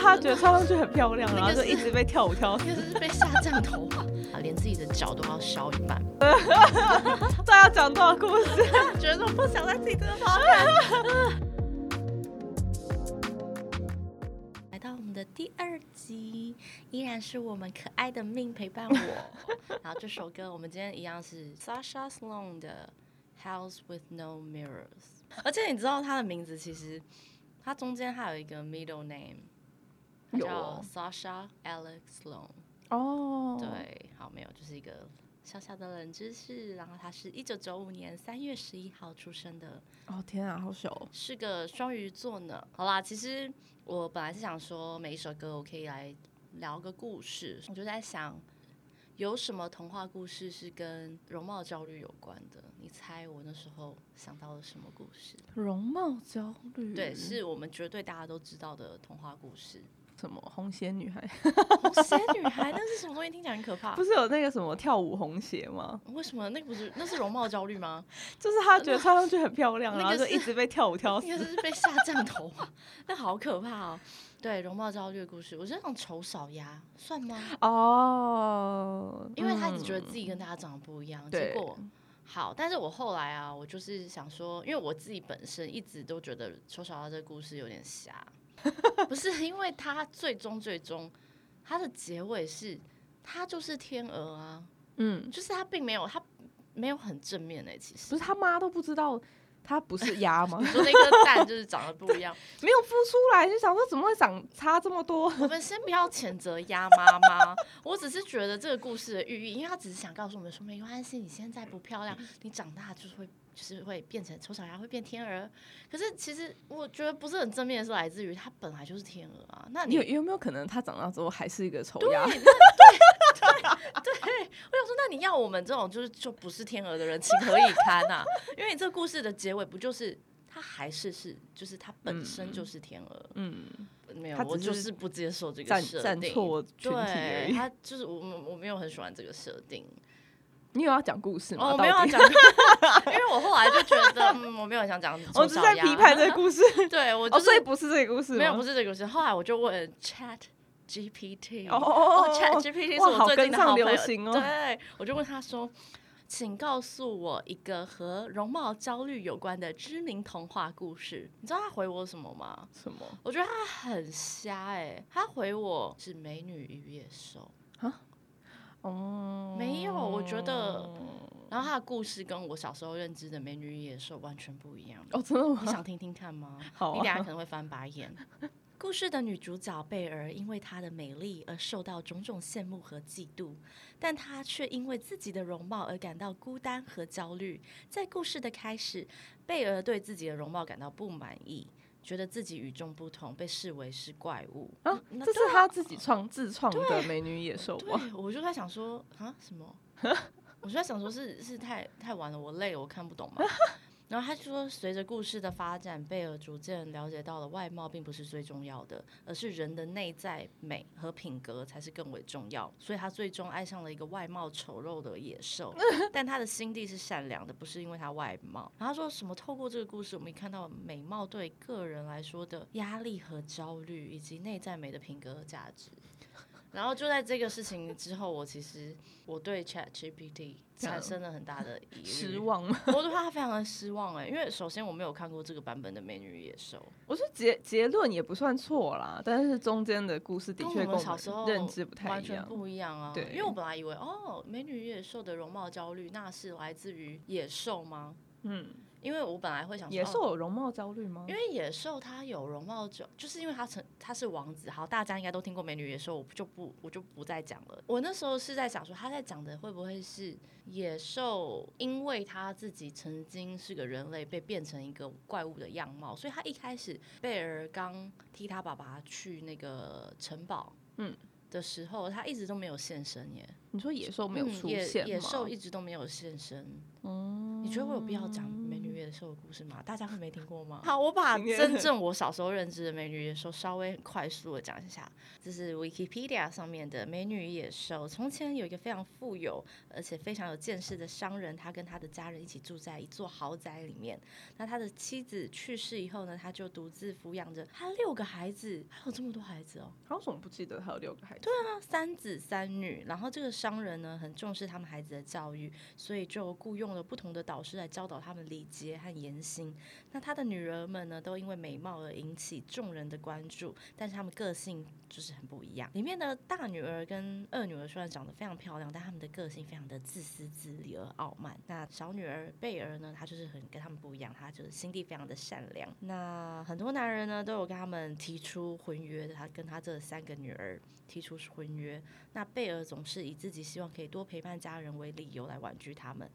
他觉得穿上去很漂亮，然后就一直被跳舞跳死。应该是被下降头吧，啊，连自己的脚都要烧一半。这要讲多少故事？觉得我不想在自己这个房间。来到我们的第二集，依然是我们可爱的命陪伴我。然后这首歌我们今天一样是 Sasha Sloan 的《House with No Mirrors》，而且你知道他的名字其实他中间还有一个 middle name，他叫 Sasha Alex Long。哦，对，好，没有，就是一个小小的冷知识。然后他是一九九五年三月十一号出生的，哦天啊，好小哦。是个双鱼座呢。好啦，其实我本来是想说每一首歌我可以来聊个故事，我就在想有什么童话故事是跟容貌焦虑有关的？你猜我那时候想到了什么故事？容貌焦虑，对，是我们绝对大家都知道的童话故事。什么红鞋女孩？红鞋女孩，那是什么东西？听起来很可怕不。是有那个什么跳舞红鞋吗？为什么那个不是那是容貌焦虑吗？就是她觉得穿上去很漂亮，那个然后就一直被跳舞 跳死应。该是被下降头吧？那好可怕哦！对，容貌焦虑的故事，我觉得那种丑小鸭算吗？哦，因为她一直觉得嗯自己跟大家长得不一样，对结果好，但是我后来啊，我就是想说，因为我自己本身一直都觉得丑小鸭这个故事有点瞎，不是因为他最终最终他的结尾是他就是天鹅啊，嗯，就是他并没有他没有很正面的、其实。不是他妈都不知道他不是鸭吗？说那颗蛋就是长得不一样。没有孵出来，就想说怎么会长差这么多？我们先不要谴责鸭妈妈，我只是觉得这个故事的寓意，因为他只是想告诉我们说，没关系，你现在不漂亮，你长大就是会。就是会变成丑小鸭，会变天鹅。可是其实我觉得不是很正面的是来自于它本来就是天鹅啊。那你你有有没有可能它长大之后还是一个丑，鸭？对对 对，我想说，那你要我们这种就是就不是天鹅的人情何以堪啊？因为你这个故事的结尾不就是他还是是就是他本身就是天鹅？嗯，没有我就是是不接受这个设定。站错群体他就是我我没有很喜欢这个设定。你有要讲故事吗？哦，我没有要讲，因为我后来就觉得，嗯，我没有想讲 我只是在批判这个故事。对我哦，就是所以不是这个故事，没有不是这个故事。后来我就问 Chat GPT，哦，Chat 哦 GPT 是我最近跟上流的好朋友，行哦对，我就问他说。请告诉我一个和容貌焦虑有关的知名童话故事。你知道他回我什么吗？什么？我觉得他很瞎哎、他回我是《美女与野兽》。哦，没有我觉得然后他的故事跟我小时候认知的《美女与野兽》完全不一样。哦，真的吗？你想听听看吗？好啊你等下可能会翻白眼。故事的女主角贝儿因为她的美丽而受到种种羡慕和嫉妒，但她却因为自己的容貌而感到孤单和焦虑。在故事的开始，贝儿对自己的容貌感到不满意，觉得自己与众不同，被视为是怪物。啊，这是他自己创自创的美女野兽吗？对，我就在想说啊什么？我就在想说是是太太晚了，我累了，我看不懂嘛。然后他就说，随着故事的发展，贝尔逐渐了解到了外貌并不是最重要的，而是人的内在美和品格才是更为重要。所以他最终爱上了一个外貌丑陋的野兽，但他的心地是善良的，不是因为他外貌。然后他说什么？透过这个故事，我们看到美貌对个人来说的压力和焦虑，以及内在美的品格和价值。然后就在这个事情之后，我其实我对 Chat GPT 产生了很大的疑虑，失。望吗？我对他非常的失望哎，因为首先我没有看过这个版本的《美女与野兽》，我说结结论也不算错啦，但是中间的故事的确跟我们小时候认知不太完全。不一样啊。对因为我本来以为哦，《美女与野兽》的容貌焦虑那是来自于野兽吗？嗯，因为我本来会想说野哦兽有容貌焦虑吗？因为野兽它有容貌焦，就是因为它成它是王子。好，大家应该都听过《美女野兽》，我就不我就不再讲了。我那时候是在想说，他在讲的会不会是野兽，因为他自己曾经是个人类，被变成一个怪物的样貌，所以他一开始贝尔刚替他爸爸去那个城堡，嗯的时候，他一直都没有现身耶，你说野兽没有出现吗？野兽一直都没有现身。嗯，你觉得我有必要讲《美女与野兽的故事吗？大家会没听过吗？好，我把真正我小时候认知的美女野兽稍微很快速的讲一下。这是 Wikipedia 上面的美女与野兽。从前有一个非常富有而且非常有见识的商人，他跟他的家人一起住在一座豪宅里面。那他的妻子去世以后呢，他就独自抚养着他六个孩子，还有这么多孩子哦。他为什么不记得他有六个孩子？对啊，三子三女。然后这个商人呢，很重视他们孩子的教育，所以就雇佣了不同的导师来教导他们礼节和言行。那他的女儿们呢，都因为美貌而引起众人的关注，但是他们个性就是很不一样。里面的大女儿跟二女儿虽然长得非常漂亮，但他们的个性非常的自私自利而傲慢。那小女儿贝儿呢，她就是很跟他们不一样，她就是心地非常的善良。那很多男人呢，都有跟他们提出婚约，他跟他这三个女儿提出婚约。那贝儿总是以自己希望可以多陪伴家人为理由来婉拒他们。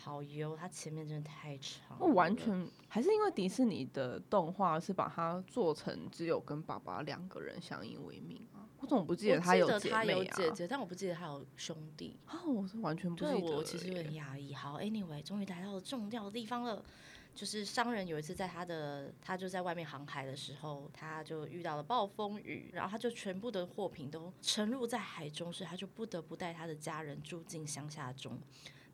好油，他前面真的太长了，我完全还是因为迪士尼的动画是把它做成只有跟爸爸两个人相依为命啊。我怎么不记得他有姐得他有妹啊？姐姐，但我不记得他有兄弟。啊，我是完全不记对得了我其实有耶点压抑。好，anyway，终于来到了重要的地方了。就是商人有一次在他的他就在外面航海的时候，他就遇到了暴风雨，然后他就全部的货品都沉入在海中，所以他就不得不带他的家人住进乡下中。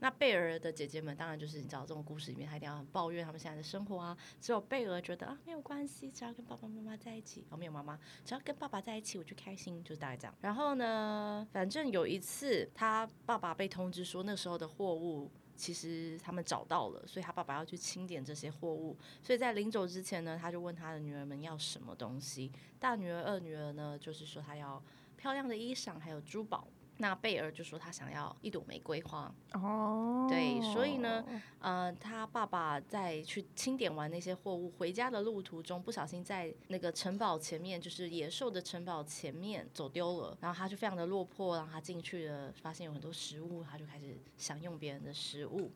那贝儿的姐姐们当然就是你知道这种故事里面，她一定要很抱怨他们现在的生活啊。只有贝儿觉得啊没有关系，只要跟爸爸妈妈在一起，哦没有妈妈，只要跟爸爸在一起我就开心，就大概这样。然后呢，反正有一次他爸爸被通知说那时候的货物。其实他们找到了，所以他爸爸要去清点这些货物。所以在临走之前呢，他就问他的女儿们要什么东西。大女儿、二女儿呢，就是说她要漂亮的衣裳，还有珠宝。那贝尔就说他想要一朵玫瑰花，哦，对所以呢，呃，他爸爸在去清点完那些货物回家的路途中，不小心在那个城堡前面，就是野兽的城堡前面走丢了，然后他就非常的落魄，然后他进去了，发现有很多食物，他就开始享用别人的食物，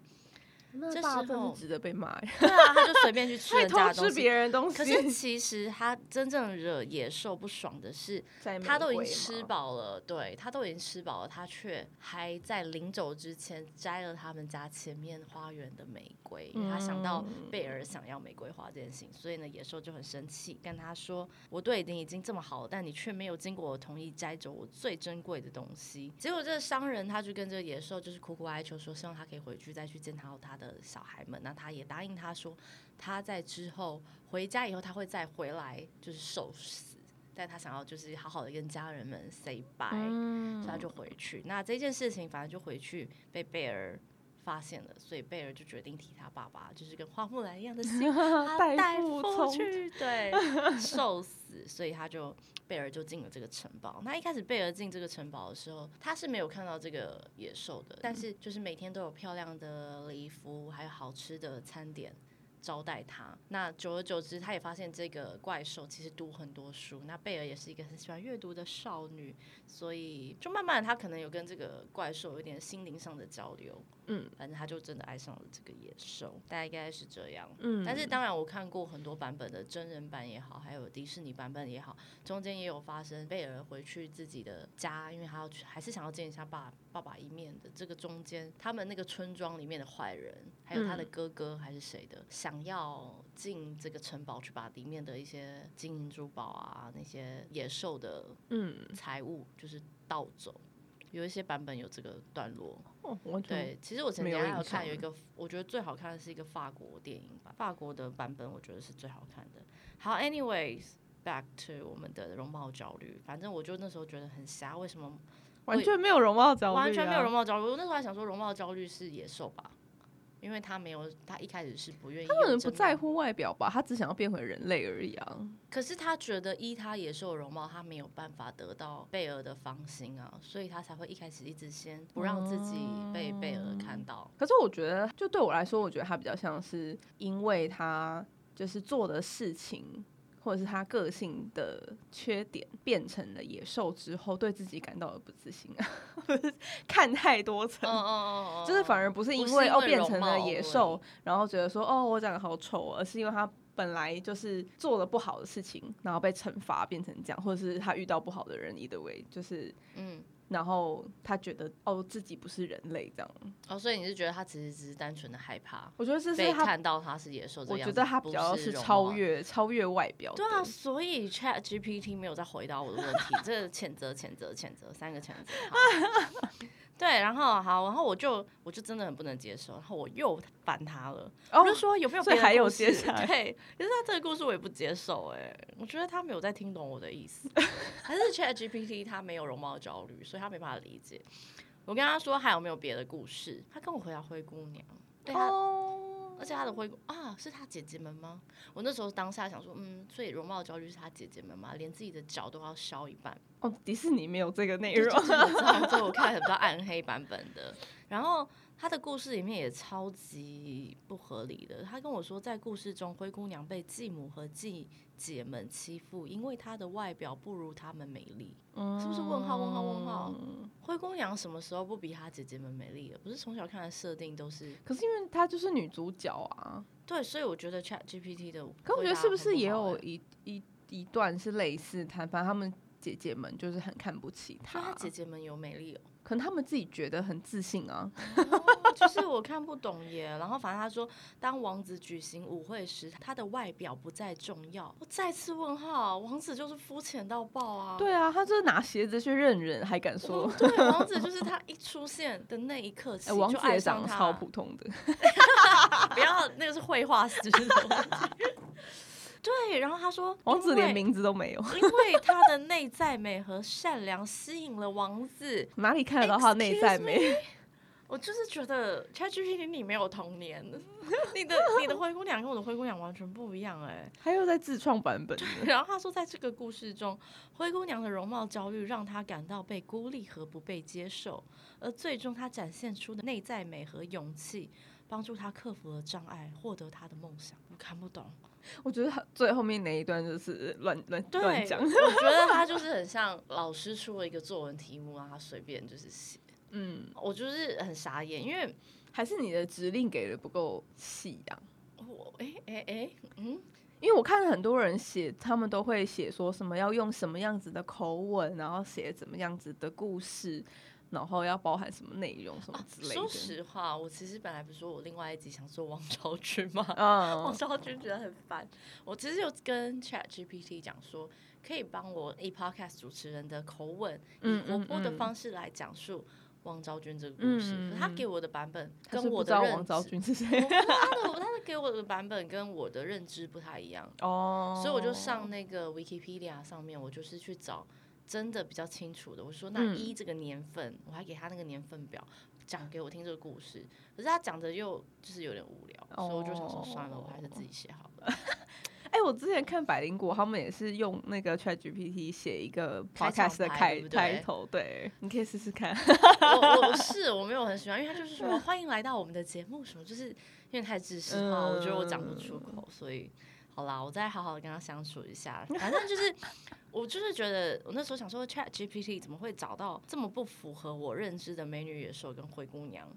那这时候爸真是值得被骂 呀，对啊，他就随便去吃 人家的东西。别人东西。可是其实他真正惹野兽不爽的是，他都已经吃，饱了，对他都已经吃饱了，他却还在临走之前摘了他们家前面花园的玫瑰，因为他想到嗯贝尔想要玫瑰花这件事情，所以呢，野兽就很生气，跟他说：“我对你已经这么好了，但你却没有经过我同意摘走我最珍贵的东西。”结果这个商人他就跟这个野兽就是苦苦哀求说，希望他可以回去再去见他他的小孩们，那他也答应他说，他在之后回家以后他会再回来，就是受死。但他想要就是好好的跟家人们 say bye，、所以他就回去。那这件事情反正就回去被贝尔发现了，所以贝尔就决定替他爸爸，就是跟花木兰一样的心，他代代父去，对，受死，所以他就贝尔就进了这个城堡。那一开始贝尔进这个城堡的时候，他是没有看到这个野兽的，但是就是每天都有漂亮的礼服，还有好吃的餐点。招待他，那久而久之，他也发现这个怪兽其实读很多书。那贝尔也是一个很喜欢阅读的少女，所以就慢慢他可能有跟这个怪兽有点心灵上的交流。嗯反正他就真的爱上了这个野兽，大概是这样。嗯，但是当然，我看过很多版本的真人版也好，还有迪士尼版本也好，中间也有发生贝尔回去自己的家，因为他要去，还是想要见一下爸爸爸一面的。这个中间，他们那个村庄里面的坏人，还有他的嗯哥哥还是谁的，想要进这个城堡去把里面的一些金银珠宝啊，那些野兽的嗯，财物就是盗走。有一些版本有这个段落，哦，对，其实我前没有几天还有看有一个，我觉得最好看的是一个法国电影版，法国的版本我觉得是最好看的。好，anyways，back to 我们的容貌焦虑，反正我就那时候觉得很瞎，为什么完全没有容貌焦虑、啊，完全没有容貌焦虑？我那时候还想说容貌焦虑是野兽吧，因为他没有，他一开始是不愿意，他可能不在，乎外表吧，他只想要变回人类而已啊。可是他觉得依他野兽的容貌，他没有办法得到贝尔的芳心啊，所以他才会一开始一直先不让自己被贝尔看到。可是我觉得，就对我来说，我觉得他比较像是因为他就是做的事情，或者是他个性的缺点变成了野兽之后，对自己感到了不自信啊，看太多层。嗯嗯嗯嗯，就是反而不是因为哦变成了野兽，然后觉得说哦我长得好丑，而是因为他本来就是做了不好的事情，然后被惩罚变成这样，或者是他遇到不好的人，either way，就是嗯，然后他觉得哦自己不是人类这样。哦，所以你是觉得他其实只是单纯的害怕我觉得这被是他，看到他是野兽这我样子，觉得他比不较是超越超越外表的。对啊，所以 Chat GPT 没有再回答我的问题，这个谴责、谴责、谴责，三个谴责。好对，然后好，然后我就我就真的很不能接受，然后我又烦他了，哦我就说有没有别的还有故事接下来对，可是他这个故事我也不接受，哎，我觉得他没有在听懂我的意思，还是 Chat GPT 他没有容貌焦虑，所以他没办法理解。我跟他说还有没有别的故事，他跟我回答灰姑娘，对他哦，而且他的灰姑啊，是他姐姐们吗？我那时候当下想说，嗯，所以容貌焦虑是他姐姐们吗？连自己的脚都要削一半。哦，迪士尼没有这个内容就。是我知道，所以我看很多 暗黑版本的。然后他的故事里面也超级不合理的。他跟我说，在故事中，灰姑娘被继母和继姐们欺负，因为她的外表不如她们美丽。嗯是不是问号问号问号嗯灰姑娘什么时候不比她姐姐们美丽了？不是从小看的设定都是可是因为她就是女主角啊，对，所以我觉得 Chat GPT 的，可我觉得是不是也有欸一一一段是类似她，反正她们姐姐们就是很看不起所以她，她姐姐们有美丽哦。可能他们自己觉得很自信啊。哦 就是我看不懂耶。然后反正他说，当王子举行舞会时，他的外表不再重要。我再次问号，王子就是肤浅到爆啊！对啊，他就是拿鞋子去认人，还敢说王，对，王子就是他一出现的那一刻起，哎，王就子也爱上他长得超普通的。不要那个是绘画师的问题。对，然后他说，王子连名字都没有，因为他的内在美和善良吸引了王子。哪里看得到他的内在美？我就是觉得 ChatGPT 你没有童年，你的 你的灰姑娘跟我的灰姑娘完全不一样哎、他又在自创版本，然后他说，在这个故事中，灰姑娘的容貌焦虑让她感到被孤立和不被接受，而最终她展现出的内在美和勇气，帮助她克服了障碍，获得她的梦想。我看不懂，我觉得他最后面那一段就是乱乱，乱讲我。觉得他就是很像老师出了一个作文题目，啊他随便就是写。嗯，我就是很傻眼，因为还是你的指令给的不够细啊。我哎哎哎，嗯，因为我看很多人写，他们都会写说什么要用什么样子的口吻，然后写怎么样子的故事，然后要包含什么内容什么之类的。说实话，我其实本来不是说我另外一集想说王昭君嘛，嗯王，昭君觉得很烦。我其实有跟 Chat GPT 讲说，可以帮我以 podcast 主持人的口吻，以嗯活泼的方式来讲述王昭君这个故事。他给我的版本跟我的认王昭知，他的他的给我的版本跟我的认知不太一样。哦，所以我就上那个 Wikipedia 上面，我就是去找真的比较清楚的。我说那嗯一这个年份，我还给他那个年份表讲给我听这个故事，可是他讲的又就是有点无聊，所以我就想说算了，我还是自己写好了。哎、我之前看百灵果，他们也是用那个 Chat GPT 写一个 podcast 的开开头，对，你可以试试看。我我是我没有很喜欢，因为他就是说 欢迎来到我们的节目什么，就是因为太知识化，我觉得我讲不出口，所以好啦，我再好好跟他相处一下。反正就是 我就是觉得我那时候想说，Chat GPT 怎么会找到这么不符合我认知的美女野兽跟灰姑娘？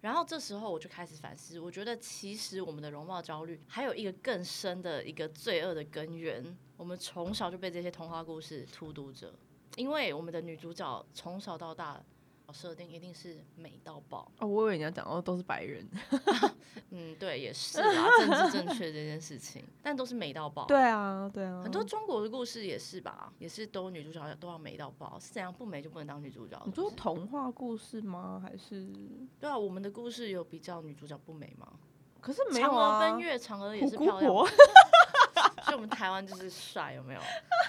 然后这时候我就开始反思，我觉得其实我们的容貌焦虑还有一个更深的一个罪恶的根源，我们从小就被这些童话故事荼毒着，因为我们的女主角从小到大设定一定是美到爆。哦，我以为你要讲哦，都是白人。嗯，对，也是啦，政治正确这件事情，但都是美到爆。对啊，对啊，很多中国的故事也是吧，也是都女主角都要美到爆，是怎样不美就不能当女主角？你是不是说童话故事吗？还是？对啊，我们的故事有比较女主角不美吗？可是没有嫦娥啊。奔月，嫦娥也是漂亮，婆，所以我们台湾就是帅，有没有？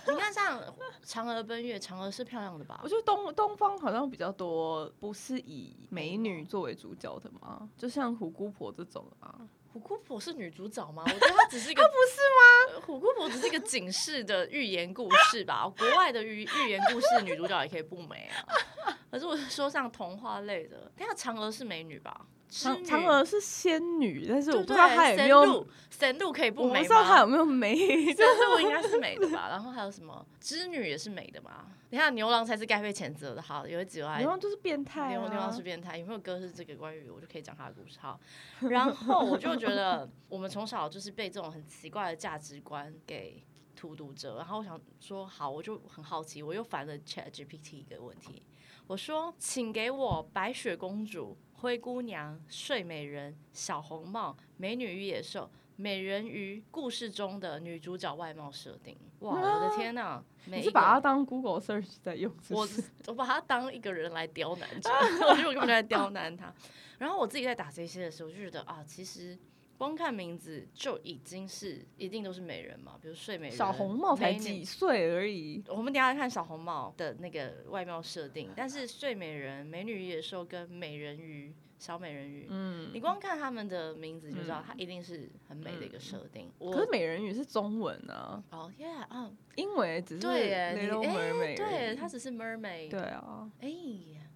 你看像嫦娥奔月，嫦娥是漂亮的吧我？觉得东东方好像比较多，不是以美女作为主角的吗，就像虎姑婆这种啊。虎姑婆是女主角吗？我觉得她只是一个，不是吗？虎姑婆只是一个警示的寓言故事吧。国外的寓寓言故事女主角也可以不美啊。可是我是说像童话类的，等下嫦娥是美女吧？织嫦嫦娥是仙女，但是？我不知道她有没有，神鹿，神鹿可以不美我不知道她有？没有美。神鹿应该是美的吧？然后还有什么织女也是美的吧？你看牛郎才是该被谴责的。好，有一集我牛郎就是变态牛牛郎啊是！变态，有没有歌是这个关于我就可以讲他的故事？好，然后我就觉得我们从小就是被这种很奇怪的价值观给荼毒者。然后我想说，好，我就很好奇，我又烦了 Chat GPT 一个问题，我说，请给我白雪公主、灰姑娘、睡美人、小红帽、美女与野兽。美人鱼故事中的女主角外貌设定，哇，我的天呐！你是把它当 Google search 在用？我 我把它当一个人来刁难，我觉得我根本在刁难他。然后我自己在打这些的时候，就觉得啊，其实光看名字就已经是一定都是美人嘛，比如睡美人、小红帽才几岁而已。我们等下看小红帽的那个外貌设定，但是睡美人、美女野兽跟美人鱼。小美人鱼，嗯，你光看他们的名字就知道，它一定是很美的一个设定。可是美人鱼是中文啊，哦，Yeah，啊，英文只是对耶，你哎，对，它只是 mermaid，对啊，哎，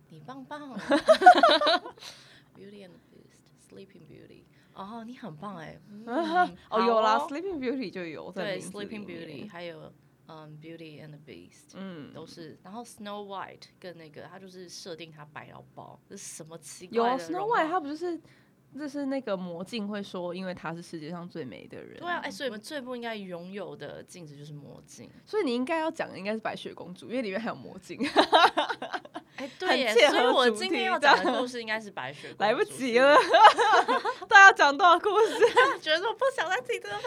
你棒棒，Beauty and the Beast，Sleeping Beauty，哦，你很棒哎，哦，有啦，Sleeping Beauty 就有对，Sleeping Beauty 还有。嗯，Beauty and the Beast，嗯，都是。然后 Snow White 跟那个，他就是设定他白到爆，这是什么奇怪的？有 Snow White，他不就是，就是那个魔镜会说，因为他是世界上最美的人。对啊，哎，所以我们最不应该拥有的镜子就是魔镜。所以你应该要讲的应该是白雪公主，因为里面还有魔镜。哎，对耶，所以我今天要讲的故 事应该是白雪。来不及了，大家讲多少故事？觉得我不想再听这个 p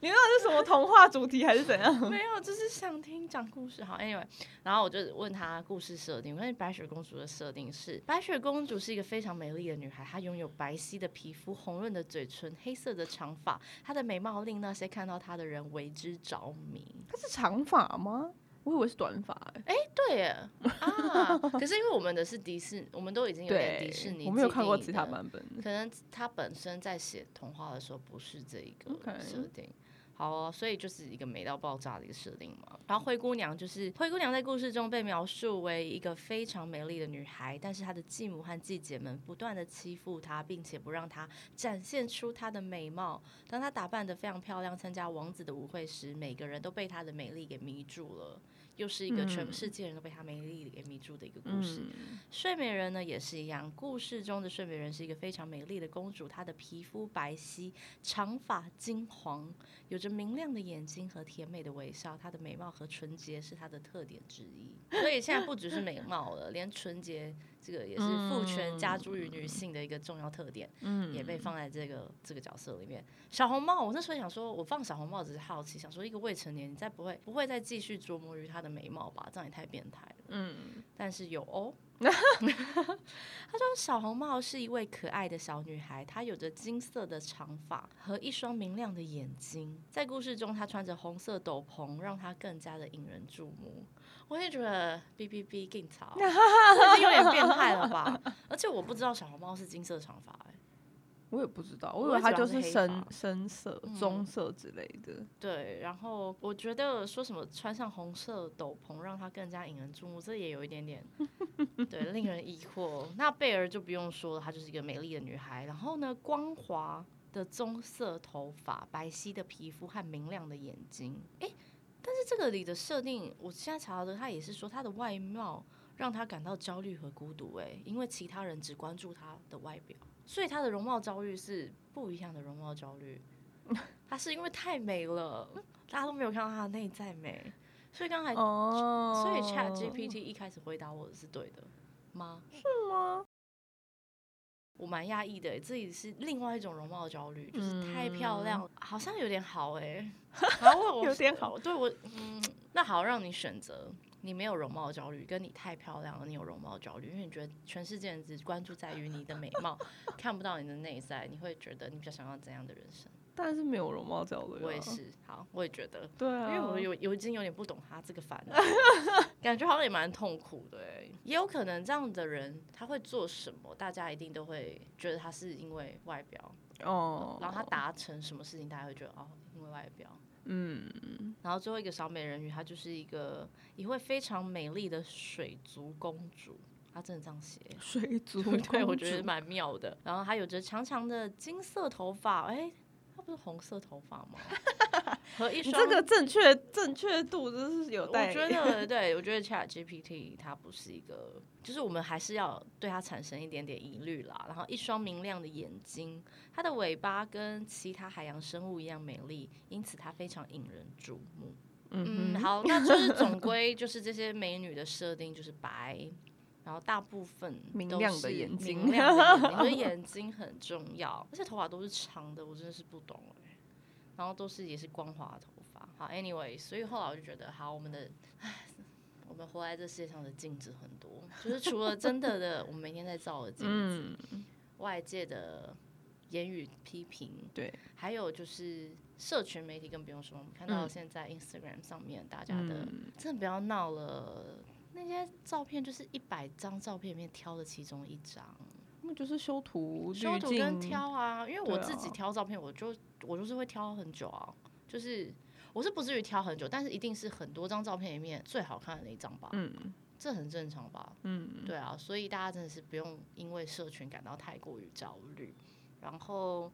你到底是什么童话主题还是怎样？没有，就是想听讲故事。好，Anyway，然后我就问他故事设定。我跟白雪公主的设定是：白雪公主是一个非常美丽的女孩，她拥有白皙的皮肤、红润的嘴唇、黑色的长发，她的美貌令那些看到她的人为之着迷。她是长发吗？我以为是短发哎，哎对耶啊，可是因为我们的是迪士尼，我们都已经有点迪士尼，我没有看过其他版本，可能他本身在写童话的时候不是这一个设定。好，哦所以就是一个美到爆炸的一个设定嘛。然后灰姑娘就是灰姑娘在故事中被描述为一个非常美丽的女孩，但是她的继母和继姐们不断的欺负她，并且不让她展现出她的美貌。当她打扮的非常漂亮，参加王子的舞会时，每个人都被她的美丽给迷住了。又是一个全世界人都被她美丽给迷住的一个故事。睡美人呢也是一样，故事中的睡美人是一个非常美丽的公主，她的皮肤白皙，长发金黄，有着明亮的眼睛和甜美的微笑。她的美貌和纯洁是她的特点之一。所以现在不只是美貌了，连纯洁。这个也是父权加诸于女性的一个重要特点，嗯，也被放在这个这个角色里面。小红帽，我那时候想说，我放小红帽只是好奇，想说一个未成年，你再不会不会再继续琢磨于她的美貌吧？这样也太变态了。嗯，但是有哦。他说小红帽是一位可爱的小女孩，她有着金色的长发和一双明亮的眼睛。在故事中，她穿着红色斗篷，让她更加的引人注目。我也觉得 B B B 更潮，这有点变态了吧？而且我不知道小红帽是金色长发，哎，我也不知道，我以为它就是深深色、棕色之类的。对，然后我觉得说什么穿上红色斗篷让她更加引人注目，这也有一点点 对令人疑惑。那贝儿就不用说了，她就是一个美丽的女孩。然后呢，光滑的棕色头发、白皙的皮肤和明亮的眼睛，哎。但是这个里的设定，我现在查到的，他也是说他的外貌让他感到焦虑和孤独，哎，因为其他人只关注他的外表，所以他的容貌焦虑是不一样的容貌焦虑。他是因为太美了，大家都没有看到他的内在美，所以刚才，所以 Chat GPT 一开始回答我的是对的吗？是吗？我蛮压抑的，这也是另外一种容貌焦虑，就是太漂亮，好像有点好哎，然后我 有点好，对我，嗯，那好，让你选择，你没有容貌焦虑，跟你太漂亮了，你有容貌焦虑，因为你觉得全世界人只关注在于你的美貌，看不到你的内在，你会觉得你比较想要怎样的人生？但是没有容貌焦虑，我也是。好，我也觉得，对啊，因为我有有已经有点不懂他这个烦恼，感觉好像也蛮痛苦的。也有可能这样的人他会做什么，大家一定都会觉得他是因为外表哦，然后他达成什么事情，大家会觉得哦，因为外表。嗯，然后最后一个小美人鱼，她就是一个一位非常美丽的水族公主，她真的这样写，水族，对我觉得蛮妙的。然后她有着长长的金色头发，哎。不是红色头发吗？和一双这个正确正确度真是有我。觉 得，对我觉得 Chat GPT 它不是一个，就是我们还是要对它产生一点点疑虑啦。然后一双明亮的眼睛，它的尾巴跟其他海洋生物一样美丽，因此它非常引人注目。嗯，嗯，好，那就是总 归就是这些美女的设定就是白，然后大部分都明亮的是眼睛明亮的眼睛，所以眼睛很重要，而且头发都是长的，我真的是不懂哎、然后都是也是光滑的头发。好，anyway，所以后来我就觉得，好，我们的，唉，我们活在这世界上的镜子很多，就是除了真的的我们每天在照的镜子，嗯，外界的言语批评，对，还有就是社群媒体更不用说，我们看到嗯现在 Instagram 上面大家的，嗯真的不要闹了。那些照片就是一百张照片里面挑的其中一张，那就是修图、修图跟挑啊，因为我自己啊挑照片，我就我就是会挑很久啊，就是我是不至于挑很久，但是一定是很多张照片里面最好看的那一张吧，嗯这很正常吧？嗯，对啊，所以大家真的是不用因为社群感到太过于焦虑。然后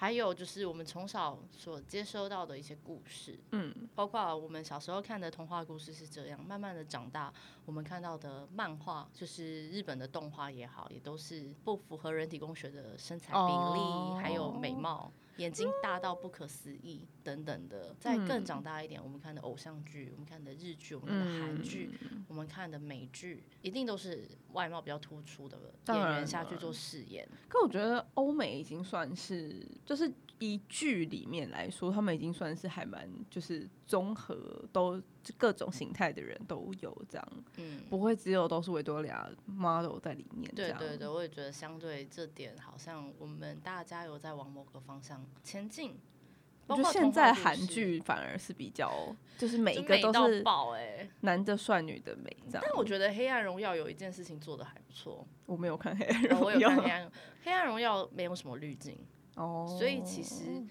还有就是我们从小所接收到的一些故事，嗯，包括我们小时候看的童话故事是这样，慢慢的长大，我们看到的漫画，就是日本的动画也好，也都是不符合人体工学的身材比例，哦还有美貌。眼睛大到不可思议等等的，再更长大一点，我们看的偶像剧，我们看的日剧，我们看的韩剧，嗯。我们看的美剧，一定都是外貌比较突出的演员下去做饰演。可我觉得欧美已经算是，就是以剧里面来说，他们已经算是还蛮就是综合，都各种形态的人都有这样，嗯，不会只有都是维多利亚 model 在里面。对对对，我也觉得相对这点，好像我们大家有在往某个方向前进。包括现在韩剧反而是比较，就是每就一个都是爆哎、男的帅，女的美这样。但我觉得《黑暗荣耀》有一件事情做的还不错，我没有看黑暗荣耀有看《黑暗黑暗荣耀》，没有什么滤镜，哦，所以其实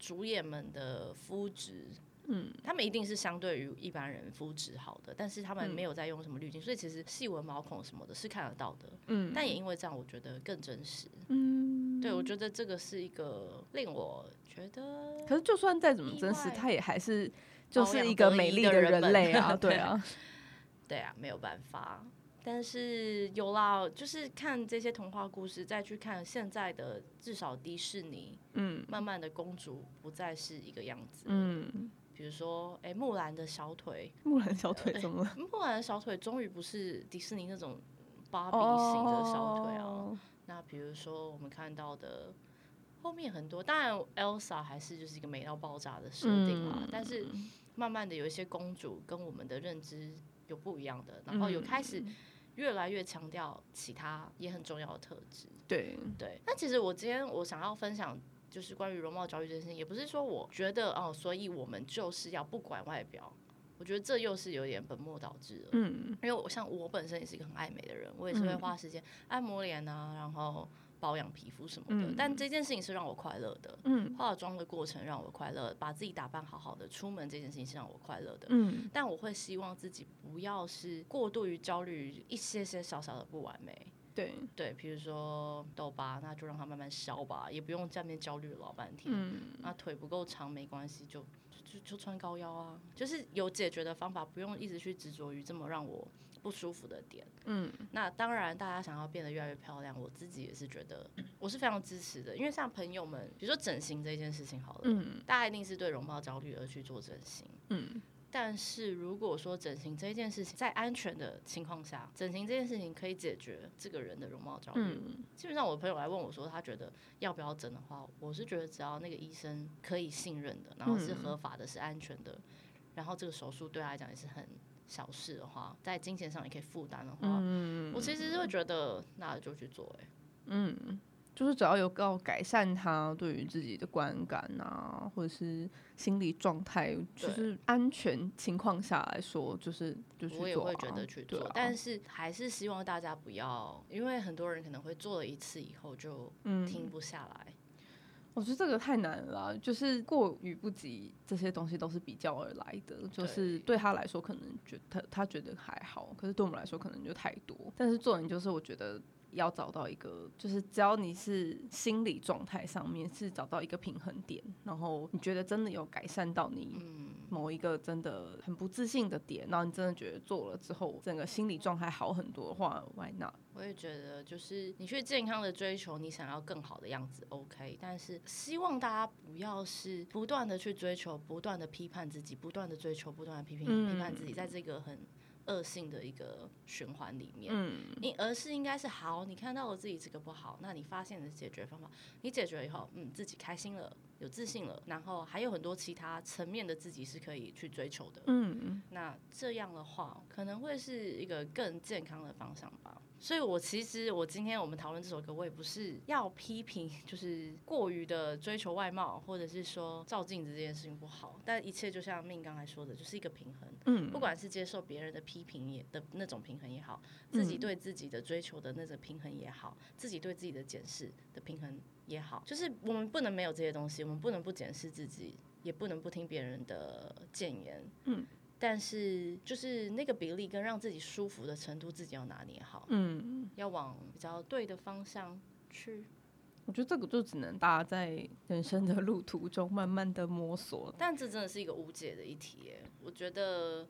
主演们的肤质，嗯，他们一定是相对于一般人肤质好的，但是他们嗯。没有在用什么滤镜，所以其实细纹毛孔什么的是看得到的。嗯，但也因为这样，我觉得更真实。嗯，对，我觉得这个是一个令我觉得可是就算再怎么真实，外。他也还是就是一个美丽的的人类啊，对 对啊，对啊，没有办法。但是有啦，就是看这些童话故事，再去看现在的至少迪士尼，嗯。慢慢的公主不再是一个样子。嗯，比如说，哎、木兰的小腿，木兰小腿怎么了？木兰的小腿终于不是迪士尼那种芭比型的小腿啊。哦那比如说我们看到的后面很多，当然 Elsa 还是就是一个美到爆炸的设定啊，嗯但是慢慢的有一些公主跟我们的认知有不一样的，然后有开始嗯越来越强调其他也很重要的特质。对，对，那其实我今天我想要分享。就是关于容貌焦虑这件事情，也不是说我觉得哦，所以我们就是要不管外表。我觉得这又是有点本末倒置了。嗯因为我像我本身也是一个很爱美的人，我也是会嗯花时间按摩脸啊，然后保养皮肤什么的。嗯但这件事情是让我快乐的，嗯化妆的过程让我快乐，把自己打扮好好的出门这件事情是让我快乐的。嗯但我会希望自己不要是过度于焦虑一些些小小的不完美。对，对，比如说痘疤，那就让它慢慢消吧，也不用在那边焦虑老半天。嗯那腿不够长没关系，就就就穿高腰啊，就是有解决的方法，不用一直去执着于这么让我不舒服的点。嗯那当然，大家想要变得越来越漂亮，我自己也是觉得我是非常支持的，因为像朋友们，比如说整形这件事情好了，嗯大家一定是对容貌焦虑而去做整形。嗯但是如果说整形这件事情在安全的情况下，整形这件事情可以解决这个人的容貌焦虑，嗯。基本上我的朋友来问我说，他觉得要不要整的话，我是觉得只要那个医生可以信任的，然后是嗯。合法的，是安全的，然后这个手术对他来讲也是很小事的话，在金钱上也可以负担的话，嗯，我其实是会觉得那就去做、欸。哎，嗯，就是只要有够改善他对于自己的观感啊，或者是心理状态，就是安全情况下来说，就是就去做、啊。我也会觉得去做，啊、但是还是希望大家不要，因为很多人可能会做了一次以后就嗯，停不下来。我觉得这个太难了，就是过与不及这些东西都是比较而来的，就是对他来说可能觉他他觉得还好，可是对我们来说可能就太多。但是做人就是我觉得要找到一个，就是只要你是心理状态上面是找到一个平衡点，然后你觉得真的有改善到你嗯，某一个真的很不自信的点，然后你真的觉得做了之后整个心理状态好很多的话，Why not？我也觉得，就是你去健康的追求你想要更好的样子，OK，但是希望大家不要是不断的去追求，不断的批判自己，不断的追求，不断的批评、嗯。批判自己，在这个很恶性的一个循环里面。嗯你而是应该是好，你看到了自己这个不好，那你发现的解决方法，你解决以后，嗯，自己开心了，有自信了，然后还有很多其他层面的自己是可以去追求的。嗯那这样的话，可能会是一个更健康的方向吧。所以，我其实我今天我们讨论这首歌，我也不是要批评，就是过于的追求外貌，或者是说照镜子这件事情不好。但一切就像命刚才说的，就是一个平衡。嗯不管是接受别人的批评也的那种平衡也好，自己嗯对自己的追求的那种平衡也好，自己对自己的检视的平衡也好，就是我们不能没有这些东西，我们不能不检视自己，也不能不听别人的谏言。嗯，但是就是那个比例跟让自己舒服的程度，自己要拿捏好，嗯，要往比较对的方向去。我觉得这个就只能大家在人生的路途中慢慢的摸索，但这真的是一个无解的一题耶，我觉得。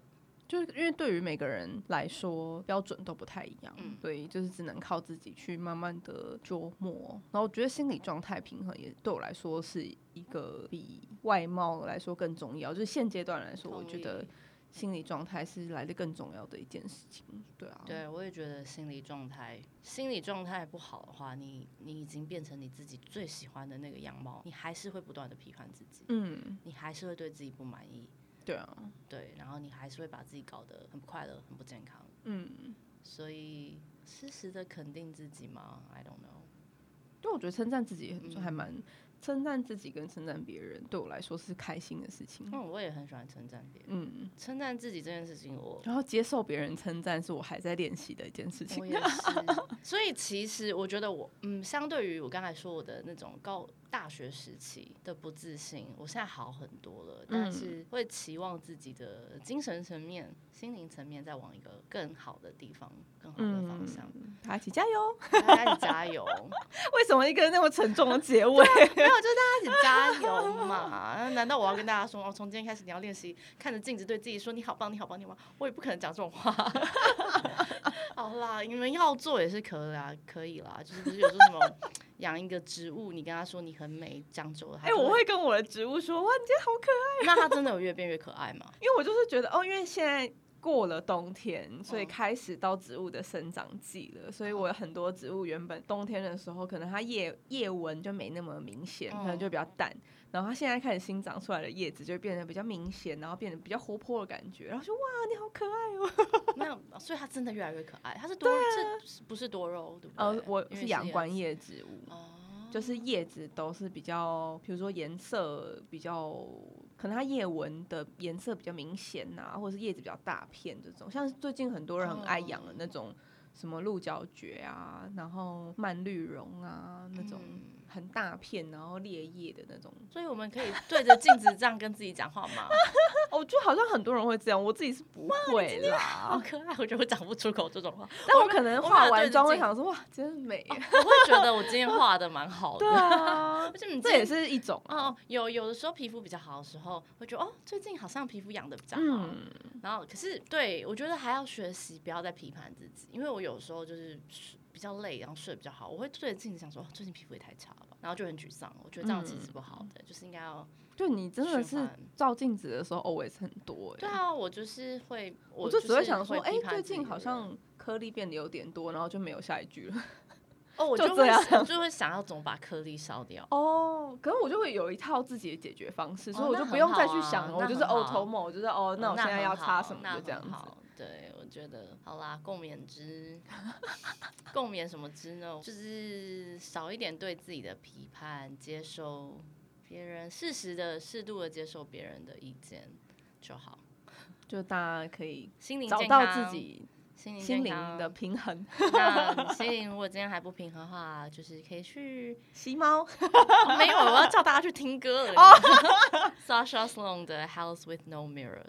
就是因为对于每个人来说标准都不太一样，嗯所以就是只能靠自己去慢慢的琢磨。然后我觉得心理状态平衡也对我来说是一个比外貌来说更重要。就是现阶段来说，我觉得心理状态是来的更重要的一件事情。对啊，对，我也觉得心理状态，心理状态不好的话，你你已经变成你自己最喜欢的那个样貌，你还是会不断的批判自己，嗯，你还是会对自己不满意，对啊，对，然后你还是会把自己搞得很不快乐、很不健康。嗯，所以适时的肯定自己吗？I don't know。对，我觉得称赞自己很嗯还蛮。称赞自己跟称赞别人，对我来说是开心的事情。嗯，我也很喜欢称赞别人，嗯，称赞自己这件事情我，然后接受别人称赞是我还在练习的一件事情我。也是。所以其实我觉得我，嗯，相对于我刚才说我的那种高大学时期的不自信，我现在好很多了，但嗯是会期望自己的精神层面、心灵层面再往一个更好的地方、更好的方向。大家一起加油！大家一起加油！为什么一个那么沉重的结尾？没有，就是大家一起加油嘛。难道我要跟大家说，哦，从今天开始你要练习看着镜子对自己说你好棒，你好棒，你好棒？我也不可能讲这种话。好啦，你们要做也是可以啦，可以啦。就是不是有说什么养一个植物，你跟他说你很美，长久了，哎、我会跟我的植物说，哇，你今天好可爱。那它真的有越变越可爱吗？因为我就是觉得，哦，因为现在过了冬天，所以嗯开始到植物的生长季了，所以我有很多植物原本冬天的时候，可能它叶叶纹就没那么明显，可能就比较淡。然后它现在开始新长出来的叶子就会变得比较明显，然后变得比较活泼的感觉。然后说哇，你好可爱哦！那所以它真的越来越可爱。它是多，这不是多肉，对不对？呃，我是阳光叶叶植物。就是叶子都是比较，比如说颜色比较，可能它叶纹的颜色比较明显呐、或者是叶子比较大片这种。像最近很多人很爱养的那种什么鹿角蕨啊，然后蔓绿绒啊那种嗯很大片然后裂叶的那种。所以我们可以对着镜子这样跟自己讲话吗？哦我觉得好像很多人会这样，我自己是不会啦好。可爱，我觉得我讲不出口这种话。但我可能化完妆会想说哇，真美。我会觉得我今天画的蛮好的。对啊，而且你这也是一种啊。哦，有有的时候皮肤比较好的时候，会觉得哦，最近好像皮肤养的比较好。嗯，然后可是对我觉得还要学习，不要再批判自己，因为我有时候就是睡比较累，然后睡得比较好，我会对着镜子想说，哦，最近皮肤也太差了吧，然后就很沮丧。我觉得这样其实是不好的，就是应该要就你真的是照镜子的时候 always 很多、欸。对啊，我就是会，我就就只会想说，哎、哎、最近好像颗粒变得有点多，然后就没有下一句了。哦，我 就这样我就会想要怎么把颗粒烧掉。哦，可是我就会有一套自己的解决方式，所以我就不用再去想了，我就是很好 auto mode，我就是哦，那我现在要擦什么就这样子。对，我觉得好啦，共勉之。共勉什么之呢？就是少一点对自己的批判，接受别人适时的、适度的接受别人的意见就好。就大家可以心灵找到自己心灵心灵的平衡。那 心灵如果今天还不平衡的话，就是可以去、吸猫，哦没有，我要叫大家去听歌了。哦 Sasha Sloan 的《House with No Mirrors》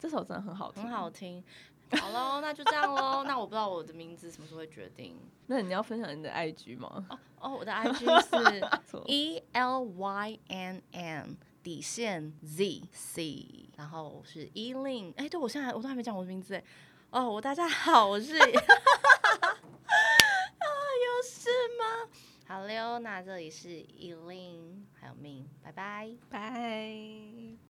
这首真的很好听，很好听。好喽，那就这样喽。那我不知道我的名字什么时候会决定。那你要分享你的 IG 吗？哦哦，我的 IG 是 E L Y N N 底线 Z C，然后是 E Lin。哎，对我现在我都还没讲我的名字哎。哦，我大家好，我是。啊，有事吗？好溜，那这里是 E Lin，还有 Min，拜拜。拜。